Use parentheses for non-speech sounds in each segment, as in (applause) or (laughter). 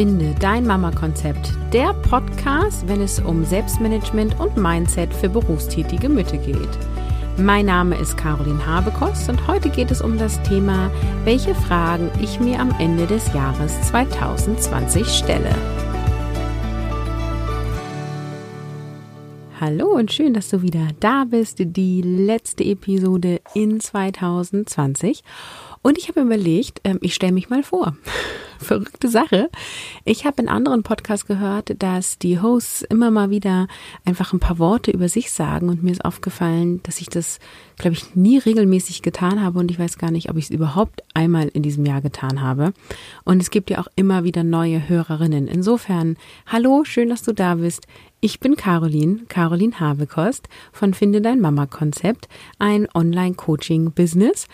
Finde dein Mama-Konzept, der Podcast, wenn es um Selbstmanagement und Mindset für berufstätige Mütter geht. Mein Name ist Caroline Habekost und heute geht es um das Thema, welche Fragen ich mir am Ende des Jahres 2020 stelle. Hallo und schön, dass du wieder da bist. Die letzte Episode in 2020. Und ich habe überlegt, ähm, ich stelle mich mal vor. Verrückte Sache. Ich habe in anderen Podcasts gehört, dass die Hosts immer mal wieder einfach ein paar Worte über sich sagen und mir ist aufgefallen, dass ich das, glaube ich, nie regelmäßig getan habe und ich weiß gar nicht, ob ich es überhaupt einmal in diesem Jahr getan habe. Und es gibt ja auch immer wieder neue Hörerinnen. Insofern, hallo, schön, dass du da bist. Ich bin Caroline, Caroline Habekost von Finde dein Mama Konzept, ein Online-Coaching-Business,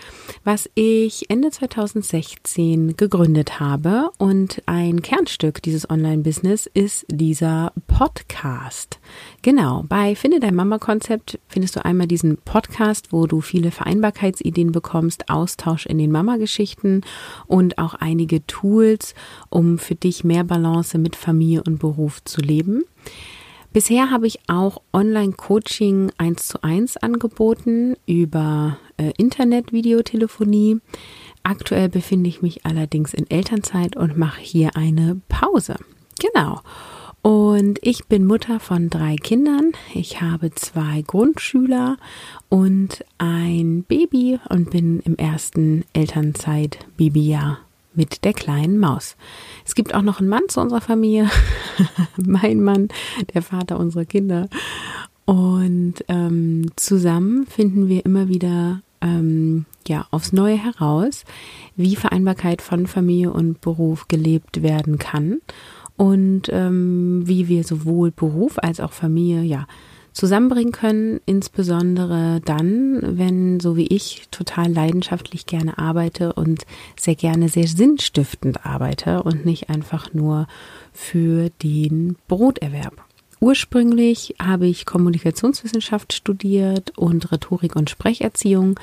was ich Ende 2016 gegründet habe. Und ein Kernstück dieses Online-Business ist dieser Podcast. Genau, bei Finde dein Mama Konzept findest du einmal diesen Podcast, wo du viele Vereinbarkeitsideen bekommst, Austausch in den Mama-Geschichten und auch einige Tools, um für dich mehr Balance mit Familie und Beruf zu leben. Bisher habe ich auch Online-Coaching 1 zu 1 angeboten über äh, Internet-Videotelefonie. Aktuell befinde ich mich allerdings in Elternzeit und mache hier eine Pause. Genau. Und ich bin Mutter von drei Kindern. Ich habe zwei Grundschüler und ein Baby und bin im ersten Elternzeit-Babyjahr mit der kleinen Maus. Es gibt auch noch einen Mann zu unserer Familie, (laughs) mein Mann, der Vater unserer Kinder. Und ähm, zusammen finden wir immer wieder ähm, ja aufs Neue heraus, wie Vereinbarkeit von Familie und Beruf gelebt werden kann und ähm, wie wir sowohl Beruf als auch Familie ja zusammenbringen können, insbesondere dann, wenn, so wie ich, total leidenschaftlich gerne arbeite und sehr gerne sehr sinnstiftend arbeite und nicht einfach nur für den Broterwerb. Ursprünglich habe ich Kommunikationswissenschaft studiert und Rhetorik und Sprecherziehung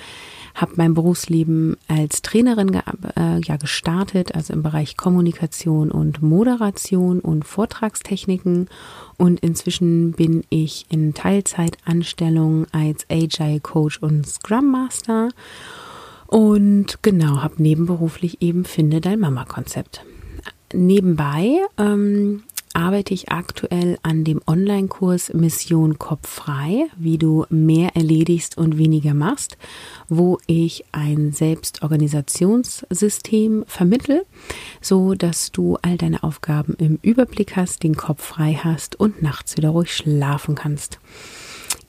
habe mein Berufsleben als Trainerin äh, ja gestartet, also im Bereich Kommunikation und Moderation und Vortragstechniken. Und inzwischen bin ich in Teilzeitanstellung als Agile Coach und Scrum Master. Und genau, habe nebenberuflich eben Finde dein Mama-Konzept. Nebenbei ähm, arbeite ich aktuell an dem Online-Kurs Mission Kopf frei, wie du mehr erledigst und weniger machst, wo ich ein Selbstorganisationssystem vermittel, so dass du all deine Aufgaben im Überblick hast, den Kopf frei hast und nachts wieder ruhig schlafen kannst.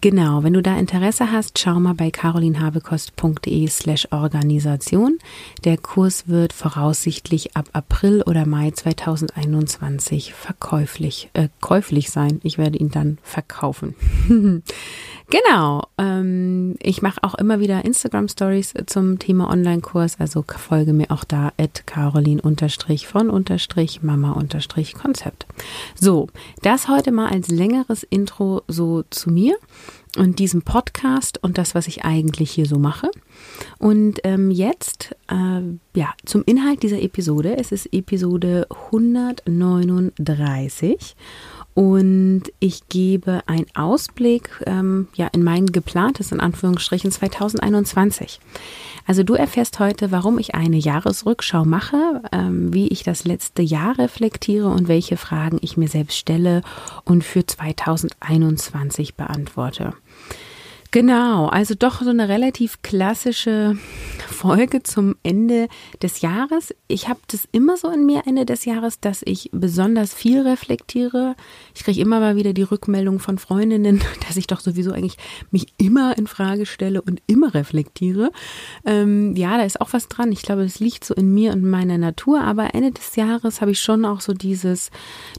Genau, wenn du da Interesse hast, schau mal bei carolinhabekost.de slash Organisation. Der Kurs wird voraussichtlich ab April oder Mai 2021 verkäuflich, äh, käuflich sein. Ich werde ihn dann verkaufen. (laughs) genau, ähm, ich mache auch immer wieder Instagram Stories zum Thema Online-Kurs, also folge mir auch da at carolin von Mama Konzept. So, das heute mal als längeres Intro so zu mir und diesem Podcast und das, was ich eigentlich hier so mache. Und ähm, jetzt, äh, ja, zum Inhalt dieser Episode. Es ist Episode 139 und ich gebe einen Ausblick ähm, ja, in mein geplantes, in Anführungsstrichen, 2021. Also du erfährst heute, warum ich eine Jahresrückschau mache, ähm, wie ich das letzte Jahr reflektiere und welche Fragen ich mir selbst stelle und für 2021 beantworte. Genau, also doch so eine relativ klassische Folge zum Ende des Jahres. Ich habe das immer so in mir Ende des Jahres, dass ich besonders viel reflektiere. Ich kriege immer mal wieder die Rückmeldung von Freundinnen, (laughs) dass ich doch sowieso eigentlich mich immer in Frage stelle und immer reflektiere. Ähm, ja, da ist auch was dran. Ich glaube, es liegt so in mir und meiner Natur. Aber Ende des Jahres habe ich schon auch so dieses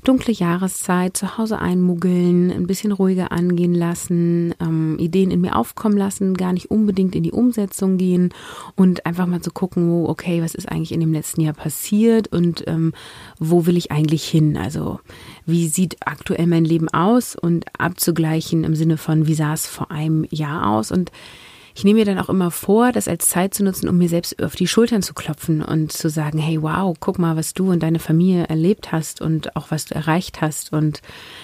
dunkle Jahreszeit, zu Hause einmuggeln, ein bisschen ruhiger angehen lassen, ähm, Ideen in mir aufkommen lassen, gar nicht unbedingt in die Umsetzung gehen und einfach mal zu gucken, wo, okay, was ist eigentlich in dem letzten Jahr passiert und ähm, wo will ich eigentlich hin? Also wie sieht aktuell mein Leben aus und abzugleichen im Sinne von, wie sah es vor einem Jahr aus und ich nehme mir dann auch immer vor, das als Zeit zu nutzen, um mir selbst auf die Schultern zu klopfen und zu sagen, hey, wow, guck mal, was du und deine Familie erlebt hast und auch was du erreicht hast und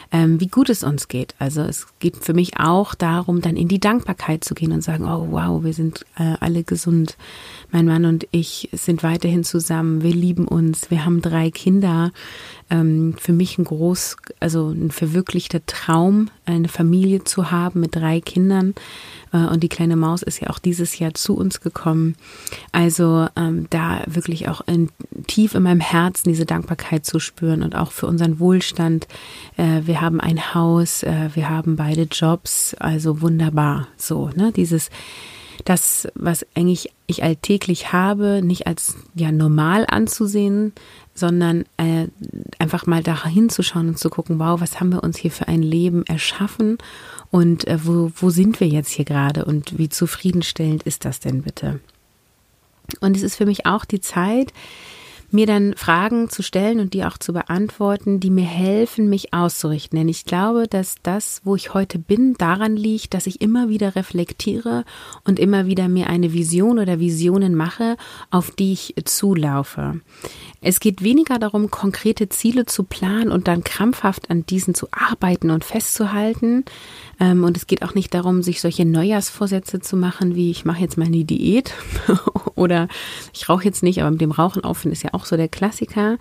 ähm, wie gut es uns geht. Also es geht für mich auch darum, dann in die Dankbarkeit zu gehen und sagen, oh wow, wir sind äh, alle gesund. Mein Mann und ich sind weiterhin zusammen, wir lieben uns, wir haben drei Kinder. Ähm, für mich ein groß, also ein verwirklichter Traum, eine Familie zu haben mit drei Kindern. Äh, und die kleine Maus ist ja auch dieses Jahr zu uns gekommen. Also ähm, da wirklich auch in, tief in meinem Herzen diese Dankbarkeit zu spüren und auch für unseren Wohlstand. Äh, wir haben ein Haus, äh, wir haben beide Jobs, also wunderbar. So, ne, dieses das, was eigentlich ich alltäglich habe, nicht als ja normal anzusehen, sondern äh, einfach mal da hinzuschauen und zu gucken, wow, was haben wir uns hier für ein Leben erschaffen und äh, wo, wo sind wir jetzt hier gerade und wie zufriedenstellend ist das denn bitte? Und es ist für mich auch die Zeit, mir dann Fragen zu stellen und die auch zu beantworten, die mir helfen, mich auszurichten. Denn ich glaube, dass das, wo ich heute bin, daran liegt, dass ich immer wieder reflektiere und immer wieder mir eine Vision oder Visionen mache, auf die ich zulaufe. Es geht weniger darum, konkrete Ziele zu planen und dann krampfhaft an diesen zu arbeiten und festzuhalten. Ähm, und es geht auch nicht darum, sich solche Neujahrsvorsätze zu machen, wie ich mache jetzt meine Diät (laughs) oder ich rauche jetzt nicht, aber mit dem Rauchen aufhören ist ja auch so der Klassiker.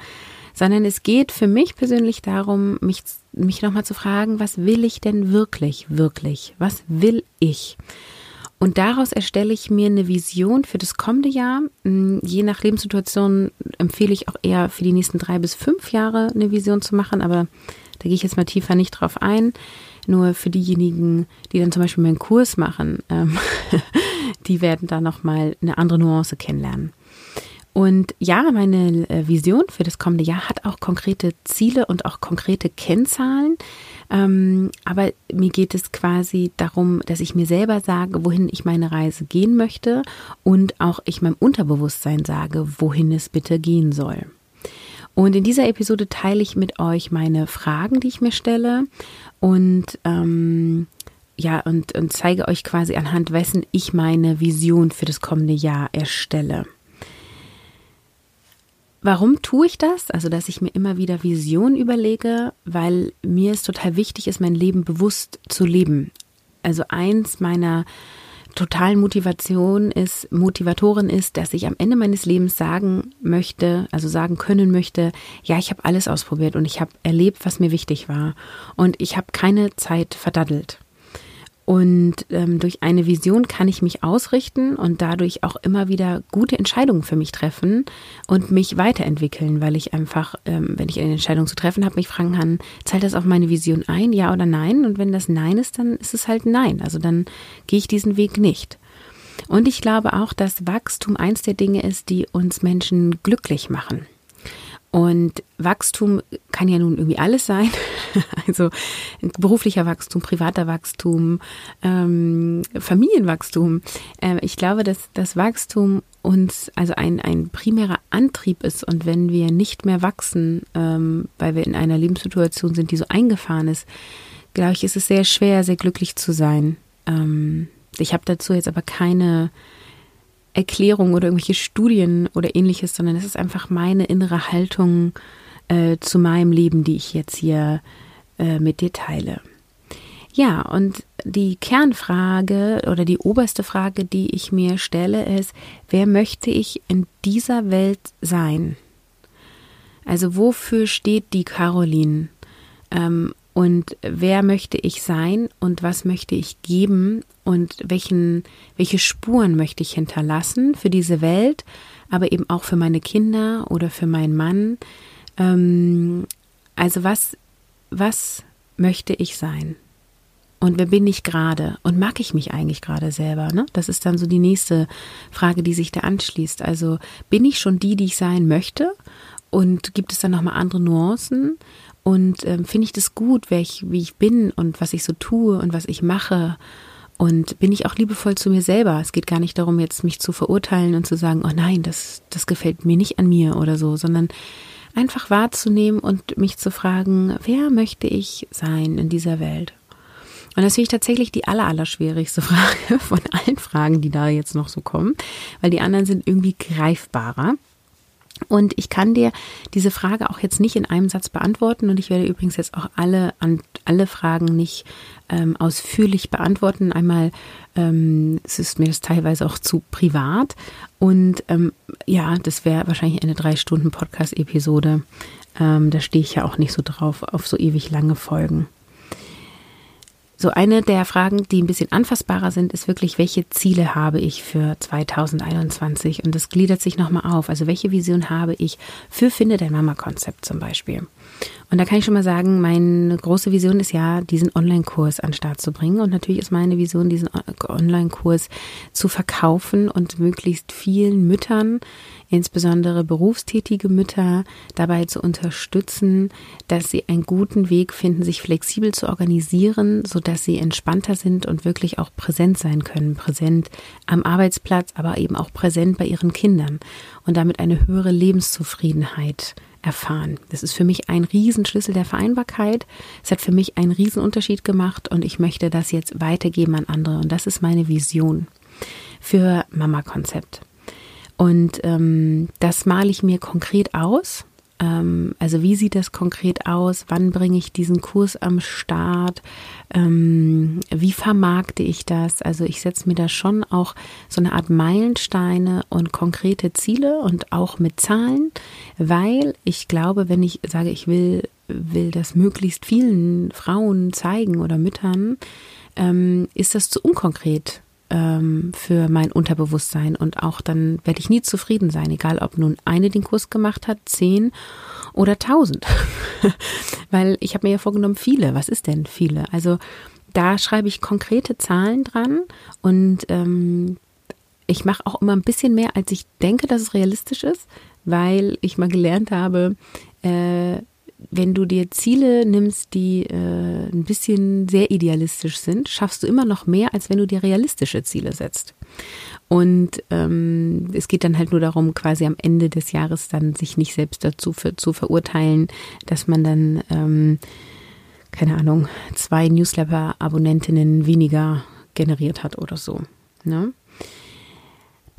Sondern es geht für mich persönlich darum, mich, mich nochmal zu fragen, was will ich denn wirklich, wirklich? Was will ich? Und daraus erstelle ich mir eine Vision für das kommende Jahr. Hm, je nach Lebenssituation empfehle ich auch eher für die nächsten drei bis fünf Jahre eine Vision zu machen, aber da gehe ich jetzt mal tiefer nicht drauf ein. Nur für diejenigen, die dann zum Beispiel meinen Kurs machen, ähm, (laughs) die werden da nochmal eine andere Nuance kennenlernen. Und ja, meine äh, Vision für das kommende Jahr hat auch konkrete Ziele und auch konkrete Kennzahlen. Ähm, aber mir geht es quasi darum, dass ich mir selber sage, wohin ich meine Reise gehen möchte und auch ich meinem Unterbewusstsein sage, wohin es bitte gehen soll. Und in dieser Episode teile ich mit euch meine Fragen, die ich mir stelle und ähm, ja, und, und zeige euch quasi anhand wessen ich meine Vision für das kommende Jahr erstelle. Warum tue ich das? Also, dass ich mir immer wieder Visionen überlege, weil mir es total wichtig ist, mein Leben bewusst zu leben. Also eins meiner totalen Motivation ist, Motivatorin ist, dass ich am Ende meines Lebens sagen möchte, also sagen können möchte, ja, ich habe alles ausprobiert und ich habe erlebt, was mir wichtig war. Und ich habe keine Zeit verdaddelt. Und ähm, durch eine Vision kann ich mich ausrichten und dadurch auch immer wieder gute Entscheidungen für mich treffen und mich weiterentwickeln, weil ich einfach, ähm, wenn ich eine Entscheidung zu treffen habe, mich fragen kann, zahlt das auf meine Vision ein, ja oder nein? Und wenn das Nein ist, dann ist es halt Nein. Also dann gehe ich diesen Weg nicht. Und ich glaube auch, dass Wachstum eins der Dinge ist, die uns Menschen glücklich machen. Und Wachstum kann ja nun irgendwie alles sein. (laughs) Also beruflicher Wachstum, privater Wachstum, ähm, Familienwachstum. Äh, ich glaube, dass das Wachstum uns also ein, ein primärer Antrieb ist. Und wenn wir nicht mehr wachsen, ähm, weil wir in einer Lebenssituation sind, die so eingefahren ist, glaube ich, ist es sehr schwer, sehr glücklich zu sein. Ähm, ich habe dazu jetzt aber keine Erklärung oder irgendwelche Studien oder ähnliches, sondern es ist einfach meine innere Haltung äh, zu meinem Leben, die ich jetzt hier äh, mit dir teile. Ja, und die Kernfrage oder die oberste Frage, die ich mir stelle, ist, wer möchte ich in dieser Welt sein? Also wofür steht die Caroline? Ähm, und wer möchte ich sein und was möchte ich geben und welchen, welche Spuren möchte ich hinterlassen für diese Welt, aber eben auch für meine Kinder oder für meinen Mann. Ähm, also was, was möchte ich sein? Und wer bin ich gerade? Und mag ich mich eigentlich gerade selber? Ne? Das ist dann so die nächste Frage, die sich da anschließt. Also bin ich schon die, die ich sein möchte? Und gibt es dann nochmal andere Nuancen? Und ähm, finde ich das gut, wer ich, wie ich bin und was ich so tue und was ich mache? Und bin ich auch liebevoll zu mir selber? Es geht gar nicht darum, jetzt mich zu verurteilen und zu sagen, oh nein, das, das gefällt mir nicht an mir oder so, sondern einfach wahrzunehmen und mich zu fragen, wer möchte ich sein in dieser Welt? Und das finde ich tatsächlich die aller, aller schwierigste (laughs) Frage von allen Fragen, die da jetzt noch so kommen, weil die anderen sind irgendwie greifbarer. Und ich kann dir diese Frage auch jetzt nicht in einem Satz beantworten und ich werde übrigens jetzt auch alle an alle Fragen nicht ähm, ausführlich beantworten. Einmal ähm, es ist mir das teilweise auch zu privat und ähm, ja, das wäre wahrscheinlich eine drei Stunden Podcast-Episode. Ähm, da stehe ich ja auch nicht so drauf auf so ewig lange Folgen. So eine der Fragen, die ein bisschen anfassbarer sind, ist wirklich, welche Ziele habe ich für 2021? Und das gliedert sich nochmal auf. Also welche Vision habe ich für Finde dein Mama-Konzept zum Beispiel? Und da kann ich schon mal sagen, meine große Vision ist ja, diesen Online-Kurs an den Start zu bringen. Und natürlich ist meine Vision, diesen Online-Kurs zu verkaufen und möglichst vielen Müttern, insbesondere berufstätige Mütter, dabei zu unterstützen, dass sie einen guten Weg finden, sich flexibel zu organisieren, sodass sie entspannter sind und wirklich auch präsent sein können. Präsent am Arbeitsplatz, aber eben auch präsent bei ihren Kindern und damit eine höhere Lebenszufriedenheit erfahren. Das ist für mich ein Riesenschlüssel der Vereinbarkeit. Es hat für mich einen Riesenunterschied gemacht und ich möchte das jetzt weitergeben an andere. Und das ist meine Vision für Mama-Konzept. Und ähm, das male ich mir konkret aus ähm, also wie sieht das konkret aus? Wann bringe ich diesen Kurs am Start? Ähm, wie vermarkte ich das? Also ich setze mir da schon auch so eine Art Meilensteine und konkrete Ziele und auch mit Zahlen, weil ich glaube, wenn ich sage, ich will, will das möglichst vielen Frauen zeigen oder Müttern, ähm, ist das zu unkonkret ähm, für mein Unterbewusstsein und auch dann werde ich nie zufrieden sein, egal ob nun eine den Kurs gemacht hat, zehn oder tausend. (laughs) Weil ich habe mir ja vorgenommen, viele. Was ist denn viele? Also da schreibe ich konkrete Zahlen dran und ähm, ich mache auch immer ein bisschen mehr, als ich denke, dass es realistisch ist, weil ich mal gelernt habe, äh, wenn du dir Ziele nimmst, die äh, ein bisschen sehr idealistisch sind, schaffst du immer noch mehr, als wenn du dir realistische Ziele setzt. Und ähm, es geht dann halt nur darum, quasi am Ende des Jahres dann sich nicht selbst dazu für, zu verurteilen, dass man dann, ähm, keine Ahnung, zwei Newsletter-Abonnentinnen weniger generiert hat oder so. Ne?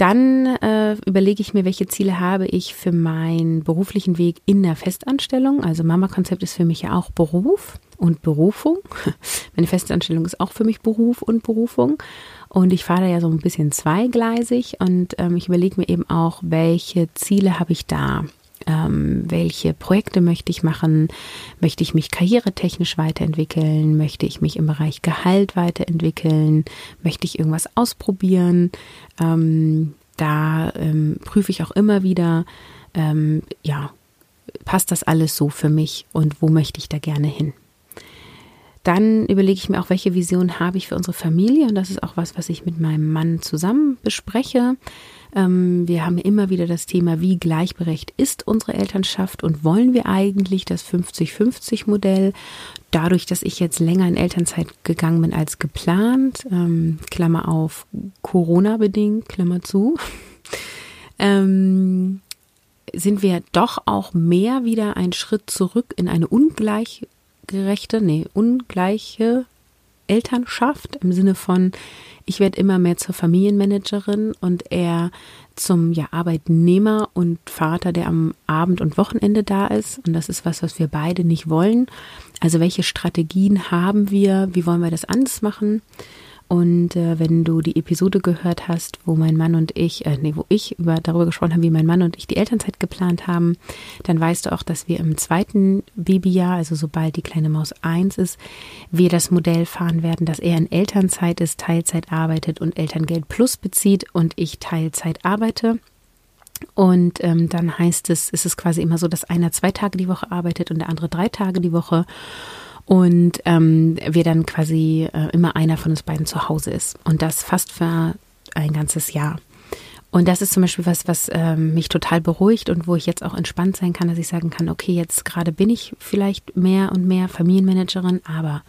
Dann äh, überlege ich mir, welche Ziele habe ich für meinen beruflichen Weg in der Festanstellung. Also Mama-Konzept ist für mich ja auch Beruf und Berufung. (laughs) Meine Festanstellung ist auch für mich Beruf und Berufung. Und ich fahre da ja so ein bisschen zweigleisig und ähm, ich überlege mir eben auch, welche Ziele habe ich da. Ähm, welche Projekte möchte ich machen? Möchte ich mich karrieretechnisch weiterentwickeln? Möchte ich mich im Bereich Gehalt weiterentwickeln? Möchte ich irgendwas ausprobieren? Ähm, da ähm, prüfe ich auch immer wieder, ähm, ja, passt das alles so für mich und wo möchte ich da gerne hin? Dann überlege ich mir auch, welche Vision habe ich für unsere Familie. Und das ist auch was, was ich mit meinem Mann zusammen bespreche. Ähm, wir haben immer wieder das Thema, wie gleichberechtigt ist unsere Elternschaft und wollen wir eigentlich das 50-50-Modell? Dadurch, dass ich jetzt länger in Elternzeit gegangen bin als geplant, ähm, Klammer auf, Corona bedingt, Klammer zu, (laughs) ähm, sind wir doch auch mehr wieder einen Schritt zurück in eine ungleichgerechte, nee, ungleiche Elternschaft im Sinne von, ich werde immer mehr zur Familienmanagerin und er zum ja, Arbeitnehmer und Vater, der am Abend und Wochenende da ist. Und das ist was, was wir beide nicht wollen. Also welche Strategien haben wir? Wie wollen wir das anders machen? Und äh, wenn du die Episode gehört hast, wo mein Mann und ich, äh, nee, wo ich über, darüber gesprochen habe, wie mein Mann und ich die Elternzeit geplant haben, dann weißt du auch, dass wir im zweiten Babyjahr, also sobald die kleine Maus eins ist, wir das Modell fahren werden, dass er in Elternzeit ist, Teilzeit arbeitet und Elterngeld plus bezieht und ich Teilzeit arbeite. Und ähm, dann heißt es, ist es quasi immer so, dass einer zwei Tage die Woche arbeitet und der andere drei Tage die Woche und ähm, wir dann quasi äh, immer einer von uns beiden zu Hause ist. Und das fast für ein ganzes Jahr. Und das ist zum Beispiel was, was ähm, mich total beruhigt und wo ich jetzt auch entspannt sein kann, dass ich sagen kann, okay, jetzt gerade bin ich vielleicht mehr und mehr Familienmanagerin, aber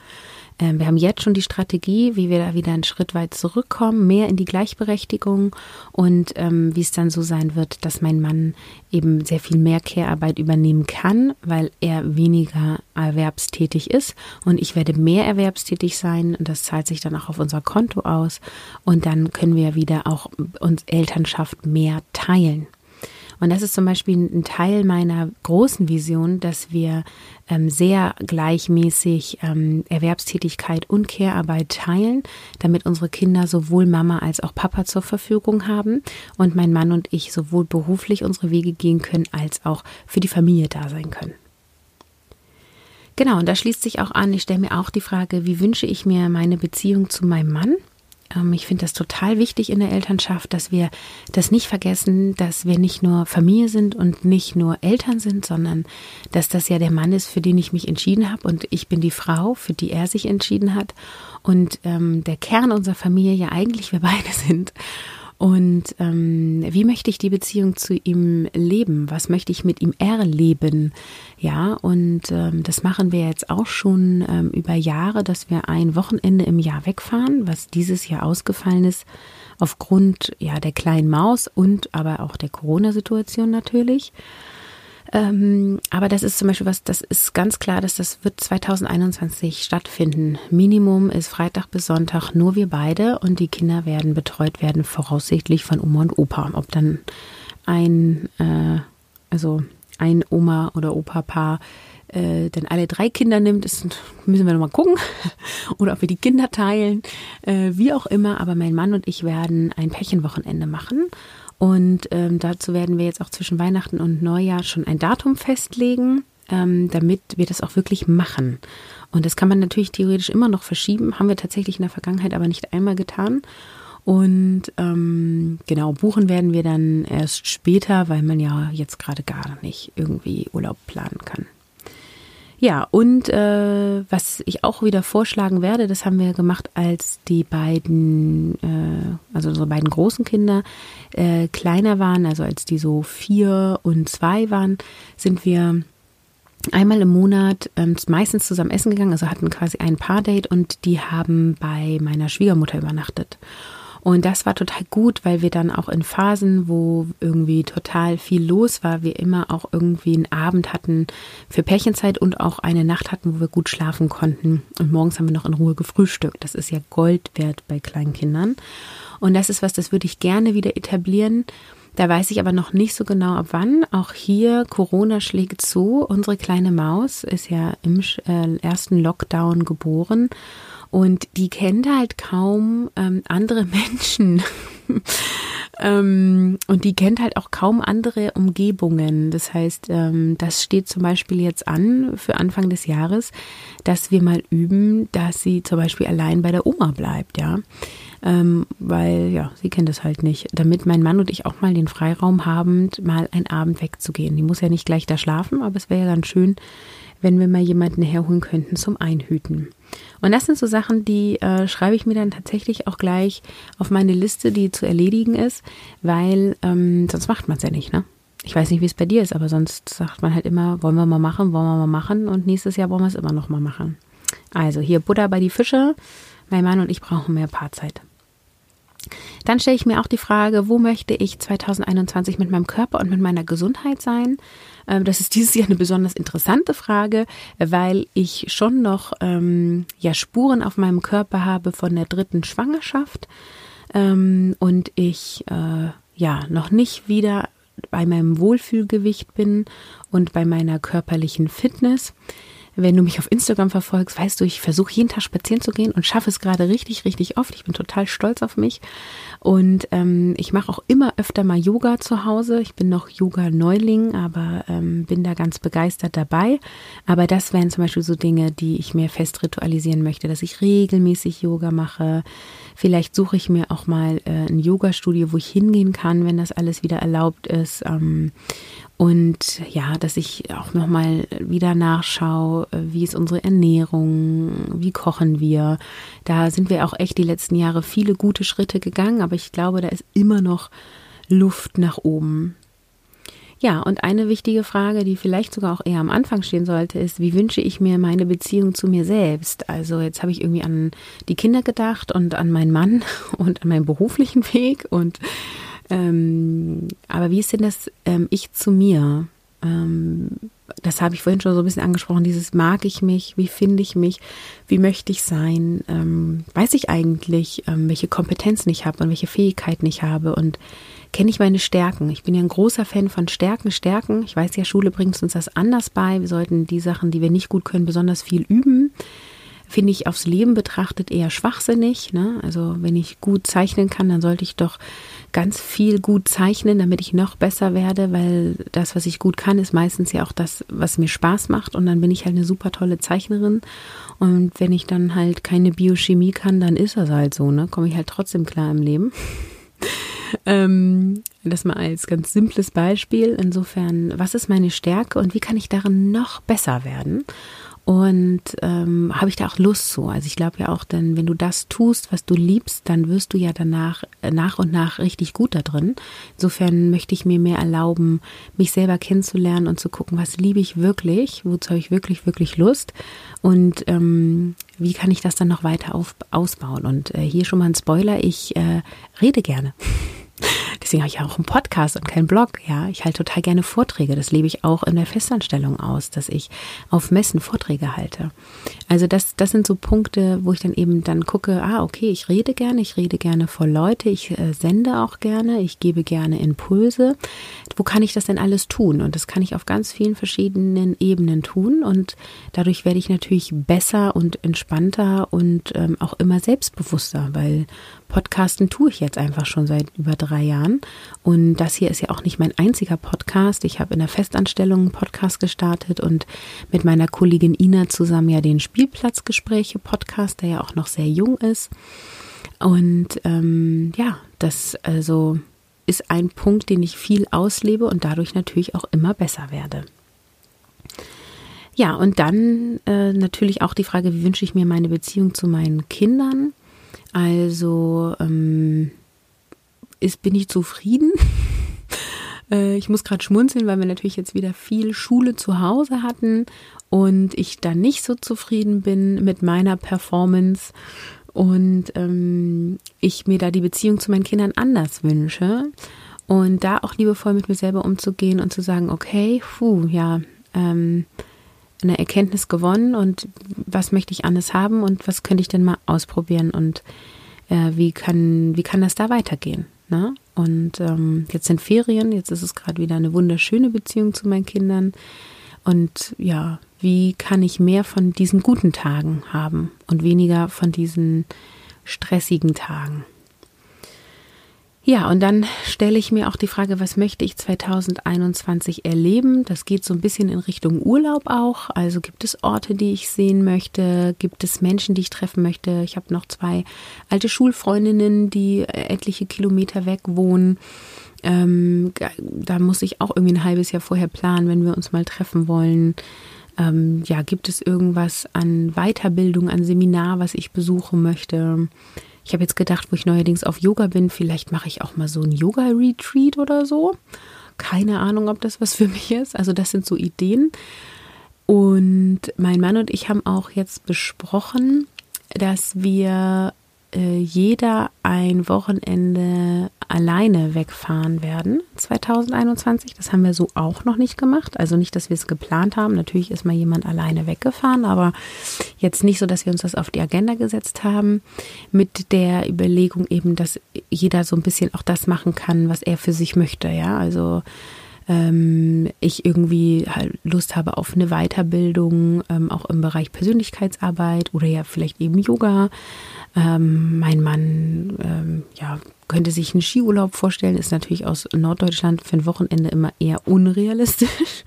wir haben jetzt schon die Strategie, wie wir da wieder einen Schritt weit zurückkommen, mehr in die Gleichberechtigung und ähm, wie es dann so sein wird, dass mein Mann eben sehr viel mehr Care-Arbeit übernehmen kann, weil er weniger erwerbstätig ist und ich werde mehr erwerbstätig sein und das zahlt sich dann auch auf unser Konto aus und dann können wir wieder auch uns Elternschaft mehr teilen. Und das ist zum Beispiel ein Teil meiner großen Vision, dass wir ähm, sehr gleichmäßig ähm, Erwerbstätigkeit und Care-Arbeit teilen, damit unsere Kinder sowohl Mama als auch Papa zur Verfügung haben und mein Mann und ich sowohl beruflich unsere Wege gehen können, als auch für die Familie da sein können. Genau, und da schließt sich auch an, ich stelle mir auch die Frage, wie wünsche ich mir meine Beziehung zu meinem Mann? Ähm, ich finde das total wichtig in der Elternschaft, dass wir das nicht vergessen, dass wir nicht nur Familie sind und nicht nur Eltern sind, sondern dass das ja der Mann ist, für den ich mich entschieden habe und ich bin die Frau, für die er sich entschieden hat und ähm, der Kern unserer Familie ja eigentlich wir beide (laughs) sind. Und ähm, wie möchte ich die Beziehung zu ihm leben? Was möchte ich mit ihm erleben? Ja, und ähm, das machen wir jetzt auch schon ähm, über Jahre, dass wir ein Wochenende im Jahr wegfahren, was dieses Jahr ausgefallen ist aufgrund ja der kleinen Maus und aber auch der Corona-Situation natürlich. Ähm, aber das ist zum Beispiel was, das ist ganz klar, dass das wird 2021 stattfinden. Minimum ist Freitag bis Sonntag nur wir beide und die Kinder werden betreut werden, voraussichtlich von Oma und Opa. Ob dann ein, äh, also ein Oma oder Opa-Paar äh, dann alle drei Kinder nimmt, ist, müssen wir nochmal gucken. (laughs) Oder ob wir die Kinder teilen, äh, wie auch immer. Aber mein Mann und ich werden ein Pärchenwochenende machen. Und ähm, dazu werden wir jetzt auch zwischen Weihnachten und Neujahr schon ein Datum festlegen, ähm, damit wir das auch wirklich machen. Und das kann man natürlich theoretisch immer noch verschieben, haben wir tatsächlich in der Vergangenheit aber nicht einmal getan. Und ähm, genau, buchen werden wir dann erst später, weil man ja jetzt gerade gar nicht irgendwie Urlaub planen kann. Ja, und äh, was ich auch wieder vorschlagen werde, das haben wir gemacht, als die beiden, äh, also unsere beiden großen Kinder äh, kleiner waren, also als die so vier und zwei waren, sind wir einmal im Monat ähm, meistens zusammen essen gegangen, also hatten quasi ein Paardate und die haben bei meiner Schwiegermutter übernachtet. Und das war total gut, weil wir dann auch in Phasen, wo irgendwie total viel los war, wir immer auch irgendwie einen Abend hatten für Pärchenzeit und auch eine Nacht hatten, wo wir gut schlafen konnten. Und morgens haben wir noch in Ruhe gefrühstückt. Das ist ja Gold wert bei kleinen Kindern. Und das ist was, das würde ich gerne wieder etablieren. Da weiß ich aber noch nicht so genau ab wann. Auch hier Corona schlägt zu. Unsere kleine Maus ist ja im äh, ersten Lockdown geboren und die kennt halt kaum ähm, andere (laughs) Menschen. ähm, und die kennt halt auch kaum andere Umgebungen. Das heißt, ähm, das steht zum Beispiel jetzt an für Anfang des Jahres, dass wir mal üben, dass sie zum Beispiel allein bei der Oma bleibt, ja. Ähm, weil, ja, sie kennt es halt nicht. Damit mein Mann und ich auch mal den Freiraum haben, mal einen Abend wegzugehen. Die muss ja nicht gleich da schlafen, aber es wäre ja ganz schön, wenn wir mal jemanden herholen könnten zum Einhüten. Und das sind so Sachen, die äh, schreibe ich mir dann tatsächlich auch gleich auf meine Liste, die zu erledigen ist, weil ähm, sonst macht man es ja nicht, ne? Ich weiß nicht, wie es bei dir ist, aber sonst sagt man halt immer, wollen wir mal machen, wollen wir mal machen und nächstes Jahr wollen wir es immer noch mal machen. Also hier Butter bei die Fische. Mein Mann und ich brauchen mehr Paarzeit. Dann stelle ich mir auch die Frage, wo möchte ich 2021 mit meinem Körper und mit meiner Gesundheit sein? Ähm, das ist dieses Jahr eine besonders interessante Frage, weil ich schon noch ähm, ja, Spuren auf meinem Körper habe von der dritten Schwangerschaft ähm, und ich äh, ja noch nicht wieder bei meinem Wohlfühlgewicht bin und bei meiner körperlichen Fitness. Wenn du mich auf Instagram verfolgst, weißt du, ich versuche jeden Tag spazieren zu gehen und schaffe es gerade richtig, richtig oft. Ich bin total stolz auf mich. Und ähm, ich mache auch immer öfter mal Yoga zu Hause. Ich bin noch Yoga-Neuling, aber ähm, bin da ganz begeistert dabei. Aber das wären zum Beispiel so Dinge, die ich mir fest ritualisieren möchte, dass ich regelmäßig Yoga mache. Vielleicht suche ich mir auch mal äh, ein Yoga-Studio, wo ich hingehen kann, wenn das alles wieder erlaubt ist. Ähm, und ja, dass ich auch nochmal wieder nachschaue, wie ist unsere Ernährung, wie kochen wir. Da sind wir auch echt die letzten Jahre viele gute Schritte gegangen, aber ich glaube, da ist immer noch Luft nach oben. Ja, und eine wichtige Frage, die vielleicht sogar auch eher am Anfang stehen sollte, ist, wie wünsche ich mir meine Beziehung zu mir selbst? Also jetzt habe ich irgendwie an die Kinder gedacht und an meinen Mann (laughs) und an meinen beruflichen Weg und ähm, aber wie ist denn das ähm, Ich zu mir? Ähm, das habe ich vorhin schon so ein bisschen angesprochen, dieses mag ich mich, wie finde ich mich, wie möchte ich sein, ähm, weiß ich eigentlich, ähm, welche Kompetenzen ich habe und welche Fähigkeiten ich habe und kenne ich meine Stärken. Ich bin ja ein großer Fan von Stärken, Stärken. Ich weiß ja, Schule bringt uns das anders bei. Wir sollten die Sachen, die wir nicht gut können, besonders viel üben finde ich aufs Leben betrachtet eher schwachsinnig. Ne? Also wenn ich gut zeichnen kann, dann sollte ich doch ganz viel gut zeichnen, damit ich noch besser werde, weil das, was ich gut kann, ist meistens ja auch das, was mir Spaß macht und dann bin ich halt eine super tolle Zeichnerin und wenn ich dann halt keine Biochemie kann, dann ist das halt so, ne? Komme ich halt trotzdem klar im Leben. (laughs) ähm, das mal als ganz simples Beispiel. Insofern, was ist meine Stärke und wie kann ich darin noch besser werden? Und ähm, habe ich da auch Lust zu. Also ich glaube ja auch, denn wenn du das tust, was du liebst, dann wirst du ja danach äh, nach und nach richtig gut da drin. Insofern möchte ich mir mehr erlauben, mich selber kennenzulernen und zu gucken, was liebe ich wirklich, wozu habe ich wirklich, wirklich Lust und ähm, wie kann ich das dann noch weiter auf, ausbauen. Und äh, hier schon mal ein Spoiler, ich äh, rede gerne. Deswegen habe ich auch einen Podcast und keinen Blog. Ja, ich halte total gerne Vorträge. Das lebe ich auch in der Festanstellung aus, dass ich auf Messen Vorträge halte. Also das, das sind so Punkte, wo ich dann eben dann gucke, ah, okay, ich rede gerne, ich rede gerne vor Leute, ich äh, sende auch gerne, ich gebe gerne Impulse. Wo kann ich das denn alles tun? Und das kann ich auf ganz vielen verschiedenen Ebenen tun. Und dadurch werde ich natürlich besser und entspannter und ähm, auch immer selbstbewusster, weil Podcasten tue ich jetzt einfach schon seit über drei Jahren. Und das hier ist ja auch nicht mein einziger Podcast. Ich habe in der Festanstellung einen Podcast gestartet und mit meiner Kollegin Ina zusammen ja den Spielplatzgespräche-Podcast, der ja auch noch sehr jung ist. Und ähm, ja, das also ist ein Punkt, den ich viel auslebe und dadurch natürlich auch immer besser werde. Ja, und dann äh, natürlich auch die Frage, wie wünsche ich mir meine Beziehung zu meinen Kindern? Also ähm, ist, bin ich zufrieden. (laughs) Äh, ich muss gerade schmunzeln, weil wir natürlich jetzt wieder viel Schule zu Hause hatten und ich dann nicht so zufrieden bin mit meiner Performance und ähm, ich mir da die Beziehung zu meinen Kindern anders wünsche und da auch liebevoll mit mir selber umzugehen und zu sagen, okay, puh, ja, ähm, eine Erkenntnis gewonnen und was möchte ich anders haben und was könnte ich denn mal ausprobieren und äh, wie kann wie kann das da weitergehen? Ne? Und ähm, jetzt sind Ferien, jetzt ist es gerade wieder eine wunderschöne Beziehung zu meinen Kindern und ja, wie kann ich mehr von diesen guten Tagen haben und weniger von diesen stressigen Tagen? Ja, und dann stelle ich mir auch die Frage, was möchte ich 2021 erleben? Das geht so ein bisschen in Richtung Urlaub auch. Also gibt es Orte, die ich sehen möchte? Gibt es Menschen, die ich treffen möchte? Ich habe noch zwei alte Schulfreundinnen, die etliche Kilometer weg wohnen. Ähm, da muss ich auch irgendwie ein halbes Jahr vorher planen, wenn wir uns mal treffen wollen. Ähm, ja, gibt es irgendwas an Weiterbildung, an Seminar, was ich besuchen möchte? Ich habe jetzt gedacht, wo ich neuerdings auf Yoga bin, vielleicht mache ich auch mal so ein Yoga-Retreat oder so. Keine Ahnung, ob das was für (laughs) mich ist. Also das sind so Ideen. Und mein Mann und ich haben auch jetzt besprochen, dass wir äh, jeder ein Wochenende alleine wegfahren werden 2021. Das haben wir so auch noch nicht gemacht. Also nicht, dass wir es geplant haben. Natürlich ist mal jemand alleine weggefahren, aber jetzt nicht so, dass wir uns das auf die Agenda gesetzt haben. Mit der Überlegung eben, dass jeder so ein bisschen auch das machen kann, was er für sich möchte. Ja, also ähm, ich irgendwie halt Lust habe auf eine Weiterbildung, ähm, auch im Bereich Persönlichkeitsarbeit oder ja vielleicht eben Yoga. Ähm, mein Mann, ähm, ja, könnte sich einen Skiurlaub vorstellen, ist natürlich aus Norddeutschland für ein Wochenende immer eher unrealistisch.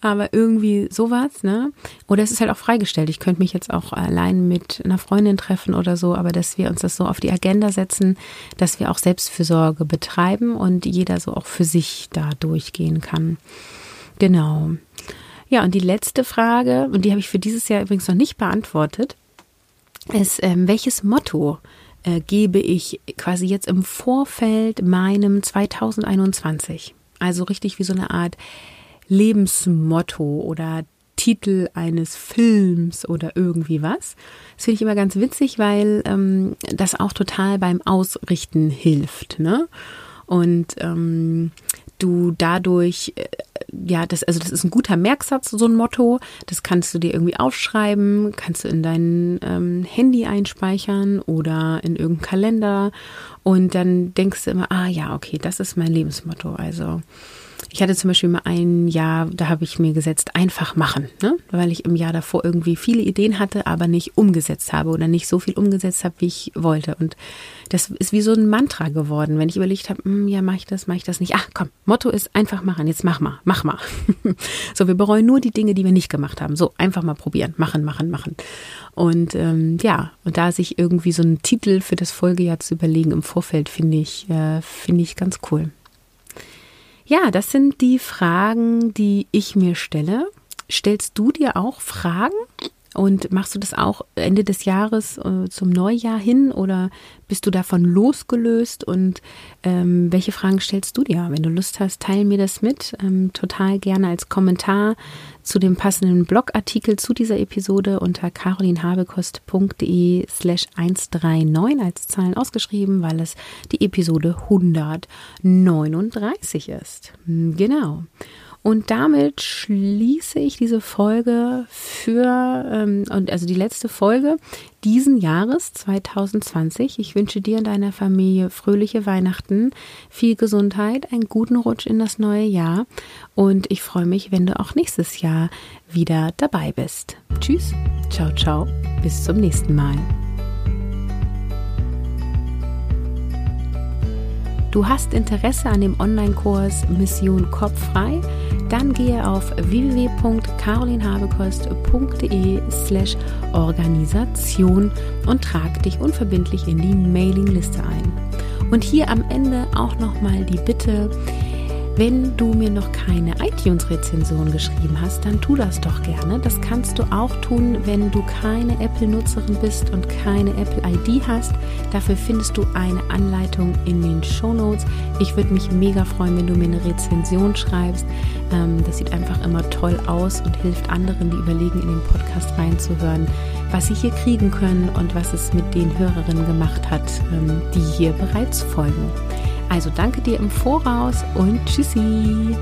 Aber irgendwie sowas, ne? Oder es ist halt auch freigestellt. Ich könnte mich jetzt auch allein mit einer Freundin treffen oder so, aber dass wir uns das so auf die Agenda setzen, dass wir auch Selbstfürsorge betreiben und jeder so auch für sich da durchgehen kann. Genau. Ja, und die letzte Frage, und die habe ich für dieses Jahr übrigens noch nicht beantwortet, ist, ähm, welches Motto äh, gebe ich quasi jetzt im Vorfeld meinem 2021? Also richtig wie so eine Art Lebensmotto oder Titel eines Films oder irgendwie was. Das finde ich immer ganz witzig, weil ähm, das auch total beim Ausrichten hilft. Ne? Und ähm, du dadurch, äh, ja, das, also das ist ein guter Merksatz, so ein Motto. Das kannst du dir irgendwie aufschreiben, kannst du in dein ähm, Handy einspeichern oder in irgendeinen Kalender. Und dann denkst du immer, ah ja, okay, das ist mein Lebensmotto. Also ich hatte zum Beispiel mal ein Jahr, da habe ich mir gesetzt, einfach machen, ne? weil ich im Jahr davor irgendwie viele Ideen hatte, aber nicht umgesetzt habe oder nicht so viel umgesetzt habe, wie ich wollte. Und das ist wie so ein Mantra geworden, wenn ich überlegt habe, hm, ja, mache ich das, mache ich das nicht. Ach komm, Motto ist einfach machen, jetzt mach mal, mach mal. (laughs) so, wir bereuen nur die Dinge, die wir nicht gemacht haben. So, einfach mal probieren, machen, machen, machen. Und ähm, ja, und da sich irgendwie so einen Titel für das Folgejahr zu überlegen im Vorfeld, finde ich, äh, finde ich ganz cool. Ja, das sind die Fragen, die ich mir stelle. Stellst du dir auch Fragen? Und machst du das auch Ende des Jahres äh, zum Neujahr hin oder bist du davon losgelöst? Und ähm, welche Fragen stellst du dir? Wenn du Lust hast, teile mir das mit. Ähm, total gerne als Kommentar zu dem passenden Blogartikel zu dieser Episode unter carolinhabekost.de slash 139 als Zahlen ausgeschrieben, weil es die Episode 139 ist. Genau. Und damit schließe ich diese Folge für, ähm, und also die letzte Folge diesen Jahres 2020. Ich wünsche dir und deiner Familie fröhliche Weihnachten, viel Gesundheit, einen guten Rutsch in das neue Jahr. Und ich freue mich, wenn du auch nächstes Jahr wieder dabei bist. Tschüss, ciao, ciao, bis zum nächsten Mal. Du hast Interesse an dem Online-Kurs Mission Kopffrei? Dann gehe auf www.carolinhabekost.de slash Organisation und trag dich unverbindlich in die Mailingliste ein. Und hier am Ende auch nochmal die Bitte, wenn du mir noch keine iTunes-Rezension geschrieben hast, dann tu das doch gerne. Das kannst du auch tun, wenn du keine Apple-Nutzerin bist und keine Apple-ID hast. Dafür findest du eine Anleitung in den Show Notes. Ich würde mich mega freuen, wenn du mir eine Rezension schreibst. Ähm, das sieht einfach immer toll aus und hilft anderen, die überlegen, in den Podcast reinzuhören, was sie hier kriegen können und was es mit den Hörerinnen gemacht hat, ähm, die hier bereits folgen. Also danke dir im Voraus und tschüssi.